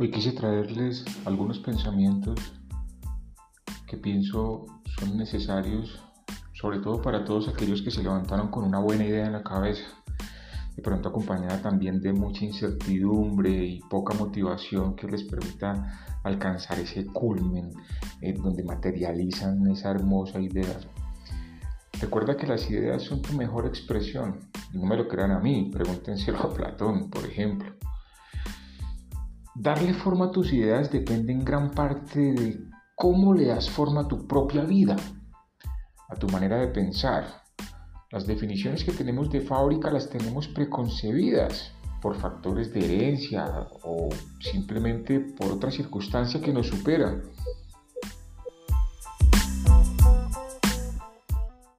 Hoy quise traerles algunos pensamientos que pienso son necesarios, sobre todo para todos aquellos que se levantaron con una buena idea en la cabeza, de pronto acompañada también de mucha incertidumbre y poca motivación que les permita alcanzar ese culmen en donde materializan esa hermosa idea. Recuerda que las ideas son tu mejor expresión, no me lo crean a mí, pregúntenselo a Platón, por ejemplo. Darle forma a tus ideas depende en gran parte de cómo le das forma a tu propia vida, a tu manera de pensar. Las definiciones que tenemos de fábrica las tenemos preconcebidas por factores de herencia o simplemente por otra circunstancia que nos supera.